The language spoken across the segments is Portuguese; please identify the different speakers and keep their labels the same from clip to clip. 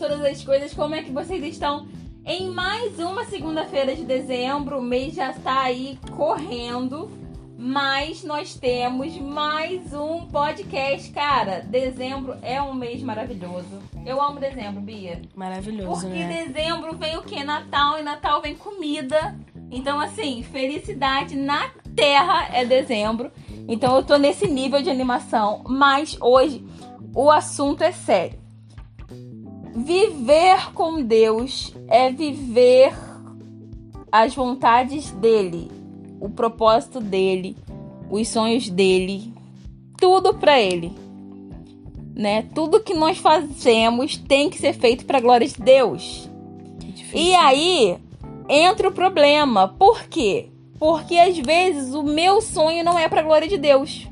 Speaker 1: todas as coisas. Como é que vocês estão? Em mais uma segunda-feira de dezembro, o mês já está aí correndo, mas nós temos mais um podcast, cara. Dezembro é um mês maravilhoso. Eu amo dezembro, Bia.
Speaker 2: Maravilhoso,
Speaker 1: Porque
Speaker 2: né?
Speaker 1: dezembro vem o quê? Natal e Natal vem comida. Então, assim, felicidade na terra é dezembro. Então, eu tô nesse nível de animação. Mas hoje o assunto é sério. Viver com Deus é viver as vontades dele, o propósito dele, os sonhos dele, tudo para ele. Né? Tudo que nós fazemos tem que ser feito para glória de Deus. E aí entra o problema. Por quê? Porque às vezes o meu sonho não é para glória de Deus.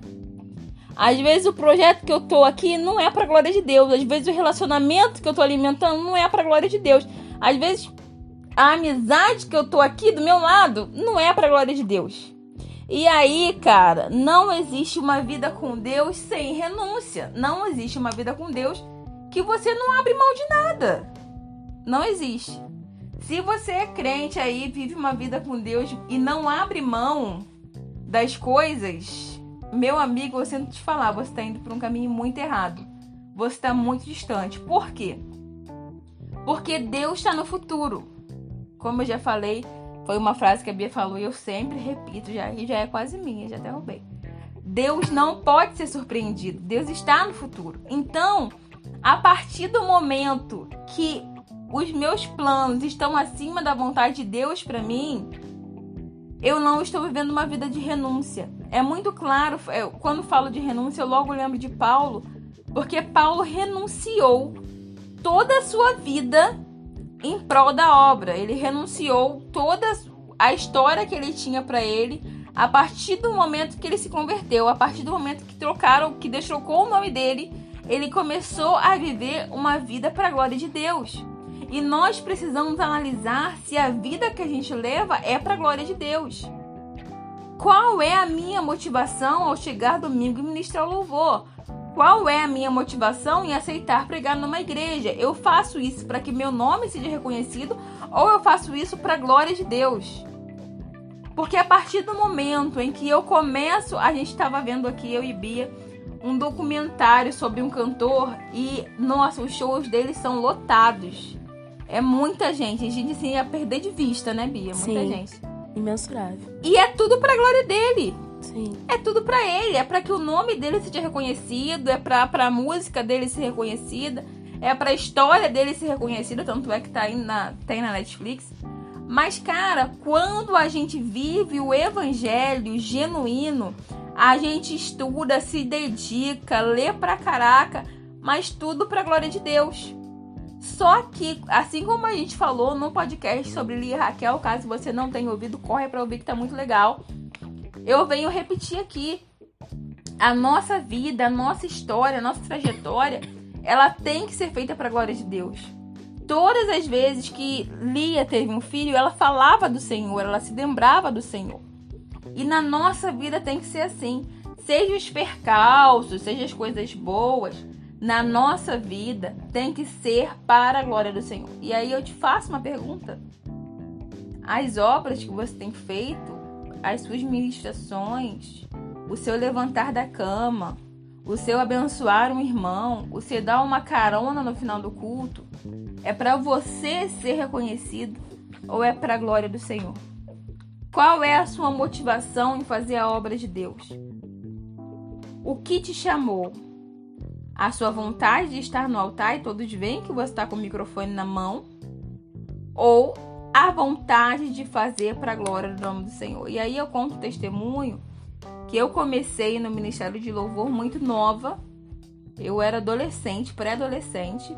Speaker 1: Às vezes o projeto que eu tô aqui não é para glória de Deus. Às vezes o relacionamento que eu tô alimentando não é para glória de Deus. Às vezes a amizade que eu tô aqui do meu lado não é para glória de Deus. E aí, cara, não existe uma vida com Deus sem renúncia. Não existe uma vida com Deus que você não abre mão de nada. Não existe. Se você é crente aí, vive uma vida com Deus e não abre mão das coisas, meu amigo, eu sinto te falar, você está indo por um caminho muito errado. Você está muito distante. Por quê? Porque Deus está no futuro. Como eu já falei, foi uma frase que a Bia falou e eu sempre repito, já, e já é quase minha, já até roubei. Deus não pode ser surpreendido. Deus está no futuro. Então, a partir do momento que os meus planos estão acima da vontade de Deus para mim, eu não estou vivendo uma vida de renúncia. É muito claro, quando falo de renúncia, eu logo lembro de Paulo, porque Paulo renunciou toda a sua vida em prol da obra. Ele renunciou toda a história que ele tinha para ele a partir do momento que ele se converteu, a partir do momento que trocaram, que trocou o nome dele, ele começou a viver uma vida para a glória de Deus. E nós precisamos analisar se a vida que a gente leva é para a glória de Deus. Qual é a minha motivação ao chegar domingo e ministrar o louvor? Qual é a minha motivação em aceitar pregar numa igreja? Eu faço isso para que meu nome seja reconhecido ou eu faço isso para a glória de Deus? Porque a partir do momento em que eu começo, a gente estava vendo aqui, eu e Bia, um documentário sobre um cantor e, nossa, os shows dele são lotados. É muita gente. A gente assim, ia perder de vista, né, Bia? Muita
Speaker 2: Sim.
Speaker 1: gente.
Speaker 2: Imensurável.
Speaker 1: E é tudo pra glória dele.
Speaker 2: Sim.
Speaker 1: É tudo pra ele. É pra que o nome dele seja reconhecido. É pra, pra música dele ser reconhecida. É pra história dele ser reconhecida. Tanto é que tá aí na, tem na Netflix. Mas, cara, quando a gente vive o evangelho genuíno, a gente estuda, se dedica, lê pra caraca, mas tudo pra glória de Deus. Só que, assim como a gente falou no podcast sobre Lia e Raquel, caso você não tenha ouvido, corre pra ouvir que tá muito legal. Eu venho repetir aqui. A nossa vida, a nossa história, a nossa trajetória, ela tem que ser feita pra glória de Deus. Todas as vezes que Lia teve um filho, ela falava do Senhor, ela se lembrava do Senhor. E na nossa vida tem que ser assim. Seja os percalços, seja as coisas boas, na nossa vida tem que ser para a glória do Senhor. E aí eu te faço uma pergunta. As obras que você tem feito, as suas ministrações, o seu levantar da cama, o seu abençoar um irmão, o seu dar uma carona no final do culto, é para você ser reconhecido ou é para a glória do Senhor? Qual é a sua motivação em fazer a obra de Deus? O que te chamou? A sua vontade de estar no altar e todos veem que você está com o microfone na mão? Ou a vontade de fazer para a glória do nome do Senhor? E aí eu conto o testemunho que eu comecei no Ministério de Louvor muito nova. Eu era adolescente, pré-adolescente.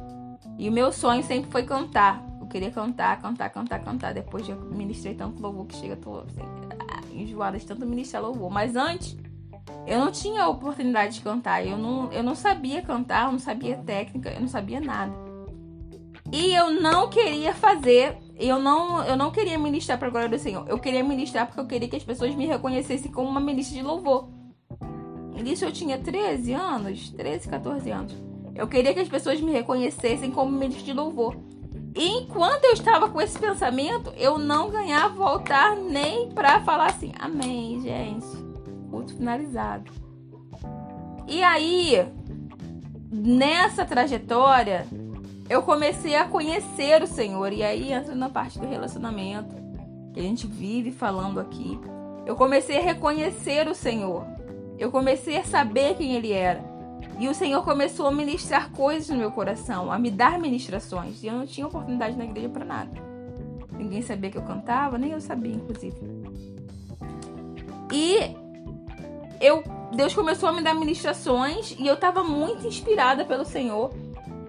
Speaker 1: E o meu sonho sempre foi cantar. Eu queria cantar, cantar, cantar, cantar. Depois já ministrei tanto louvor que chega, tô assim, enjoada de tanto ministrar louvor. Mas antes, eu não tinha oportunidade de cantar. Eu não, eu não sabia cantar, eu não sabia técnica, eu não sabia nada. E eu não queria fazer, eu não, eu não queria ministrar para a glória do Senhor. Eu queria ministrar porque eu queria que as pessoas me reconhecessem como uma ministra de louvor. Isso eu tinha 13 anos, 13, 14 anos. Eu queria que as pessoas me reconhecessem como ministro de louvor. E enquanto eu estava com esse pensamento, eu não ganhava o altar nem para falar assim, amém, gente. Culto finalizado. E aí, nessa trajetória, eu comecei a conhecer o Senhor. E aí entra na parte do relacionamento que a gente vive falando aqui. Eu comecei a reconhecer o Senhor. Eu comecei a saber quem Ele era. E o Senhor começou a ministrar coisas no meu coração, a me dar ministrações. E eu não tinha oportunidade na igreja para nada. Ninguém sabia que eu cantava, nem eu sabia, inclusive. E eu, Deus começou a me dar ministrações e eu estava muito inspirada pelo Senhor.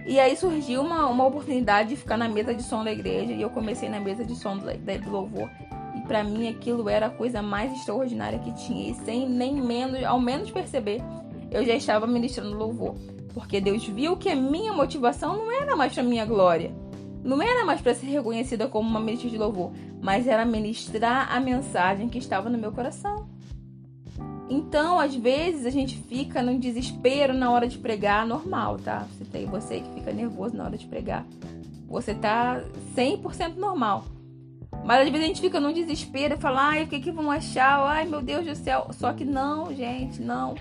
Speaker 1: E aí surgiu uma, uma oportunidade de ficar na mesa de som da igreja. E eu comecei na mesa de som do, do louvor. E para mim aquilo era a coisa mais extraordinária que tinha. E sem nem menos, ao menos perceber, eu já estava ministrando louvor. Porque Deus viu que a minha motivação não era mais para minha glória. Não era mais para ser reconhecida como uma ministra de louvor. Mas era ministrar a mensagem que estava no meu coração. Então, às vezes, a gente fica num desespero na hora de pregar, normal, tá? Você tem você que fica nervoso na hora de pregar. Você tá 100% normal. Mas às vezes a gente fica num desespero e fala, ai, o que que vão achar? Ai, meu Deus do céu. Só que não, gente, não.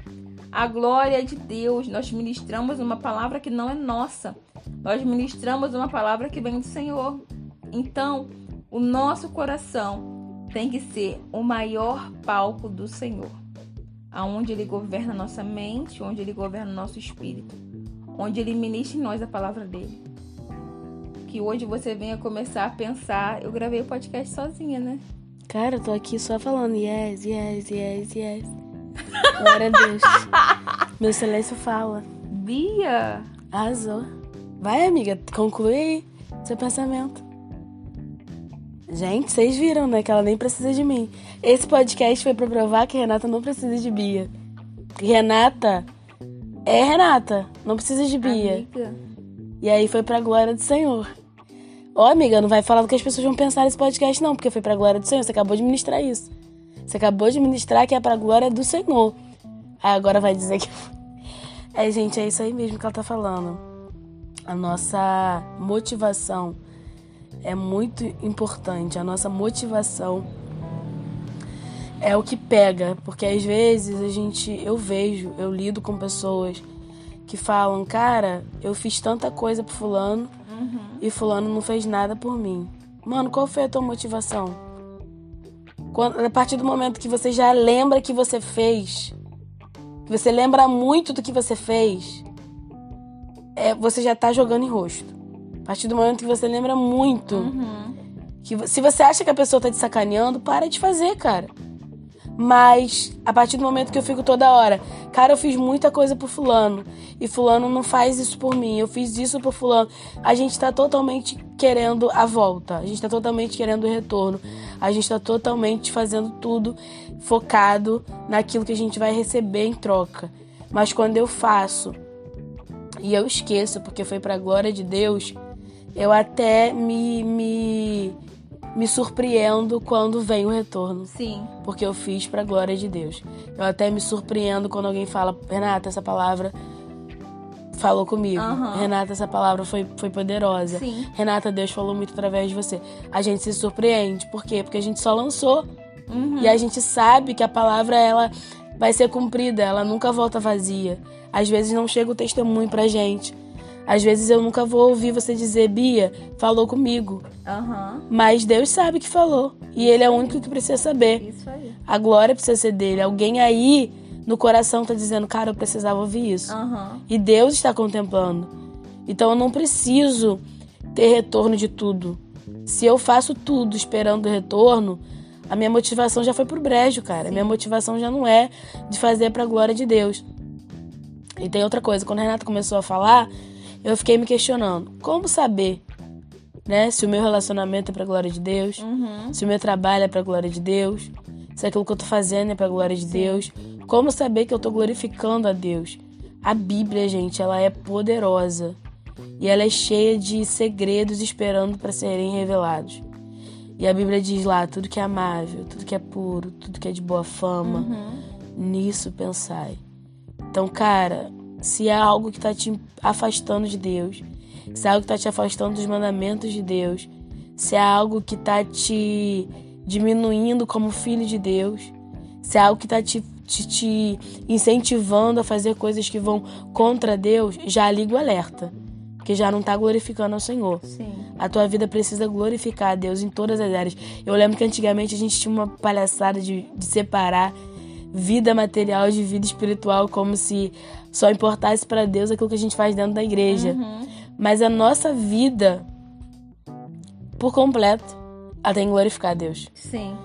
Speaker 1: A glória é de Deus. Nós ministramos uma palavra que não é nossa. Nós ministramos uma palavra que vem do Senhor. Então, o nosso coração tem que ser o maior palco do Senhor aonde ele governa nossa mente, onde ele governa nosso espírito, onde ele ministra em nós a palavra dele. Que hoje você venha começar a pensar. Eu gravei o podcast sozinha, né?
Speaker 2: Cara, eu tô aqui só falando yes, yes, yes, yes. Glória a Deus. Meu silêncio fala.
Speaker 1: Bia!
Speaker 2: Arrasou. Vai, amiga, conclui aí seu pensamento. Gente, vocês viram, né? Que ela nem precisa de mim. Esse podcast foi pra provar que Renata não precisa de Bia. Renata é Renata, não precisa de Bia.
Speaker 1: Amiga.
Speaker 2: E aí foi pra glória do Senhor. Ó, amiga, não vai falar do que as pessoas vão pensar nesse podcast, não, porque foi pra glória do Senhor. Você acabou de ministrar isso. Você acabou de ministrar que é pra glória do Senhor. Aí agora vai dizer que. É, gente, é isso aí mesmo que ela tá falando. A nossa motivação é muito importante. A nossa motivação é o que pega, porque às vezes a gente, eu vejo, eu lido com pessoas que falam, cara, eu fiz tanta coisa pro fulano
Speaker 1: Uhum.
Speaker 2: e fulano não fez nada por mim. Mano, qual foi a tua motivação? Quando, a partir do momento que você já lembra que você fez, que você lembra muito do que você fez, é, você já tá jogando em rosto. Partir do momento que você lembra muito,
Speaker 1: Uhum.
Speaker 2: que se você acha que a pessoa tá te sacaneando, para de fazer, cara. Mas a partir do momento que eu fico toda hora, cara, eu fiz muita coisa pro fulano e fulano não faz isso por mim, eu fiz isso pro fulano. A gente tá totalmente querendo a volta, a gente tá totalmente querendo o retorno. A gente tá totalmente fazendo tudo focado naquilo que a gente vai receber em troca. Mas quando eu faço e eu esqueço porque foi pra glória de Deus, eu até me, me, me surpreendo quando vem o retorno.
Speaker 1: Sim.
Speaker 2: Porque eu fiz pra glória de Deus. Eu até me surpreendo quando alguém fala, Renata, essa palavra falou comigo.
Speaker 1: Aham.
Speaker 2: Renata, essa palavra foi, foi poderosa.
Speaker 1: Sim.
Speaker 2: Renata, Deus falou muito através de você. A gente se surpreende. Por quê? Porque a gente só lançou.
Speaker 1: Uhum.
Speaker 2: E a gente sabe que a palavra, ela vai ser cumprida. Ela nunca volta vazia. Às vezes não chega o testemunho pra gente. Às vezes eu nunca vou ouvir você dizer, Bia, falou comigo.
Speaker 1: Aham.
Speaker 2: Mas Deus sabe que falou. E Ele é o único que precisa saber.
Speaker 1: Isso aí.
Speaker 2: A glória precisa ser dele. Alguém aí no coração tá dizendo, cara, eu precisava ouvir isso.
Speaker 1: Aham.
Speaker 2: E Deus está contemplando. Então eu não preciso ter retorno de tudo. Se eu faço tudo esperando o retorno, a minha motivação já foi pro brejo, cara. A minha motivação já não é de fazer pra glória de Deus. E tem outra coisa, quando a Renata começou a falar, eu fiquei me questionando, como saber, né, se o meu relacionamento é pra glória de Deus,
Speaker 1: Uhum.
Speaker 2: se o meu trabalho é pra glória de Deus, se aquilo que eu tô fazendo é pra glória de Deus, como saber que eu tô glorificando a Deus? A Bíblia, gente, ela é poderosa e ela é cheia de segredos esperando para serem revelados. E a Bíblia diz lá tudo que é amável, tudo que é puro, tudo que é de boa fama,
Speaker 1: Uhum.
Speaker 2: nisso pensai. Então, cara, se é algo que está te afastando de Deus, se é algo que está te afastando dos mandamentos de Deus, se é algo que está te diminuindo como filho de Deus, se é algo que está te, te, te, incentivando a fazer coisas que vão contra Deus, já liga o alerta. Porque já não está glorificando ao Senhor.
Speaker 1: Sim.
Speaker 2: A tua vida precisa glorificar a Deus em todas as áreas. Eu lembro que antigamente a gente tinha uma palhaçada de, de separar vida material de vida espiritual, como se só importasse para Deus aquilo que a gente faz dentro da igreja.
Speaker 1: Uhum.
Speaker 2: Mas a nossa vida, por completo, ela tem que glorificar a Deus.
Speaker 1: Sim.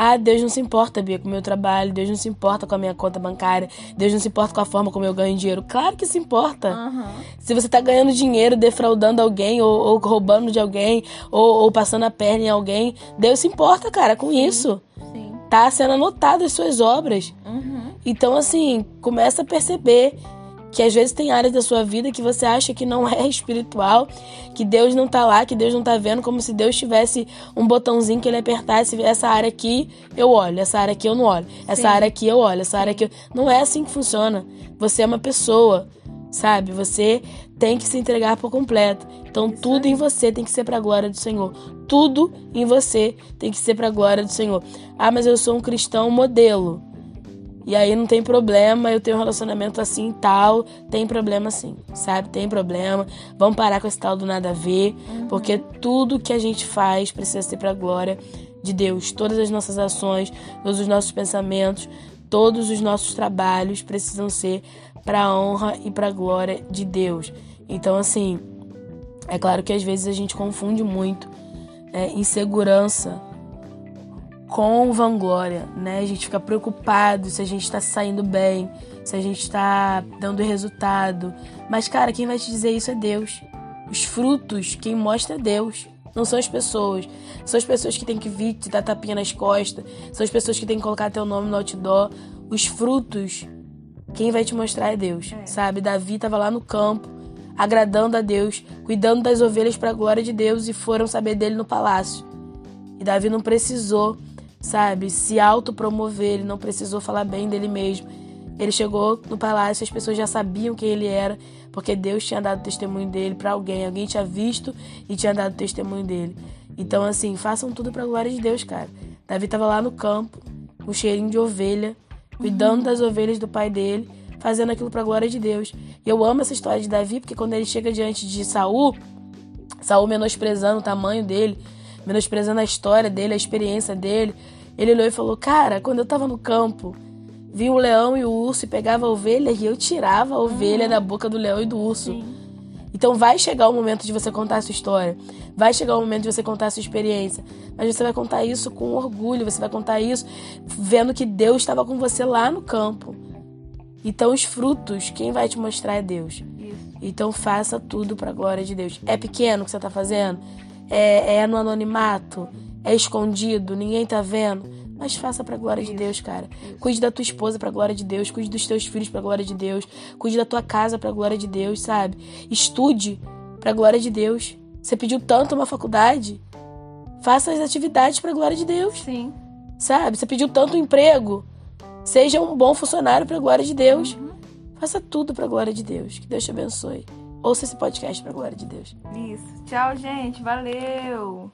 Speaker 2: Ah, Deus não se importa, Bia, com o meu trabalho, Deus não se importa com a minha conta bancária, Deus não se importa com a forma como eu ganho dinheiro. Claro que se importa.
Speaker 1: Uhum.
Speaker 2: Se você tá ganhando dinheiro defraudando alguém, ou, ou roubando de alguém, ou, ou, passando a perna em alguém, Deus se importa, cara, com
Speaker 1: Sim.
Speaker 2: isso. Tá sendo anotado as suas obras.
Speaker 1: Uhum.
Speaker 2: Então, assim, começa a perceber que às vezes tem áreas da sua vida que você acha que não é espiritual, que Deus não tá lá, que Deus não tá vendo, como se Deus tivesse um botãozinho que ele apertasse, essa área aqui eu olho, essa área aqui eu não olho, essa
Speaker 1: Sim.
Speaker 2: área aqui eu olho, essa área aqui eu... não é assim que funciona. Você é uma pessoa, sabe? Você tem que se entregar por completo. Então tudo em você tem que ser pra glória do Senhor. Tudo em você tem que ser pra glória do Senhor. Ah, mas eu sou um cristão modelo. E aí não tem problema, eu tenho um relacionamento assim e tal. Tem problema sim, sabe? Tem problema. Vamos parar com esse tal do nada a ver. Porque tudo que a gente faz precisa ser pra glória de Deus. Todas as nossas ações, todos os nossos pensamentos, todos os nossos trabalhos precisam ser pra honra e pra glória de Deus. Então, assim, é claro que às vezes a gente confunde muito é, insegurança com vanglória, né? A gente fica preocupado se a gente tá saindo bem, se a gente tá dando resultado. Mas, cara, quem vai te dizer isso é Deus. Os frutos, quem mostra é Deus. Não são as pessoas. São as pessoas que têm que vir te dar tapinha nas costas. São as pessoas que têm que colocar teu nome no outdoor. Os frutos, quem vai te mostrar é Deus,
Speaker 1: É.
Speaker 2: sabe? Davi tava lá no campo, agradando a Deus, cuidando das ovelhas para a glória de Deus e foram saber dele no palácio. E Davi não precisou, sabe, se autopromover, ele não precisou falar bem dele mesmo. Ele chegou no palácio, as pessoas já sabiam quem ele era, porque Deus tinha dado testemunho dele para alguém, alguém tinha visto e tinha dado testemunho dele. Então, assim, façam tudo para a glória de Deus, cara. Davi tava lá no campo, com cheirinho de ovelha, cuidando das ovelhas do pai dele, fazendo aquilo para a glória de Deus. E eu amo essa história de Davi, porque quando ele chega diante de Saul, Saul menosprezando o tamanho dele, menosprezando a história dele, a experiência dele, ele olhou e falou: Cara, quando eu tava no campo, vinha o leão e o urso e pegava a ovelha e eu tirava a ovelha da boca do leão e do urso.
Speaker 1: Sim.
Speaker 2: Então vai chegar o momento de você contar a sua história, vai chegar o momento de você contar a sua experiência, mas você vai contar isso com orgulho, você vai contar isso vendo que Deus estava com você lá no campo. Então os frutos, quem vai te mostrar é Deus.
Speaker 1: Isso.
Speaker 2: Então faça tudo para a glória de Deus. É pequeno o que você tá fazendo? É, é no anonimato? É escondido? Ninguém tá vendo? Mas faça para a glória de Deus, cara. Cuide da tua esposa para a glória de Deus, cuide dos teus filhos para a glória de Deus, cuide da tua casa para a glória de Deus, sabe? Estude para a glória de Deus. Você pediu tanto uma faculdade? Faça as atividades para a glória de Deus,
Speaker 1: Sim.
Speaker 2: sabe? Você pediu tanto emprego? Seja um bom funcionário para a glória de Deus.
Speaker 1: Uhum.
Speaker 2: Faça tudo para a glória de Deus. Que Deus te abençoe. Ouça esse podcast para a glória de Deus.
Speaker 1: Isso. Tchau, gente. Valeu.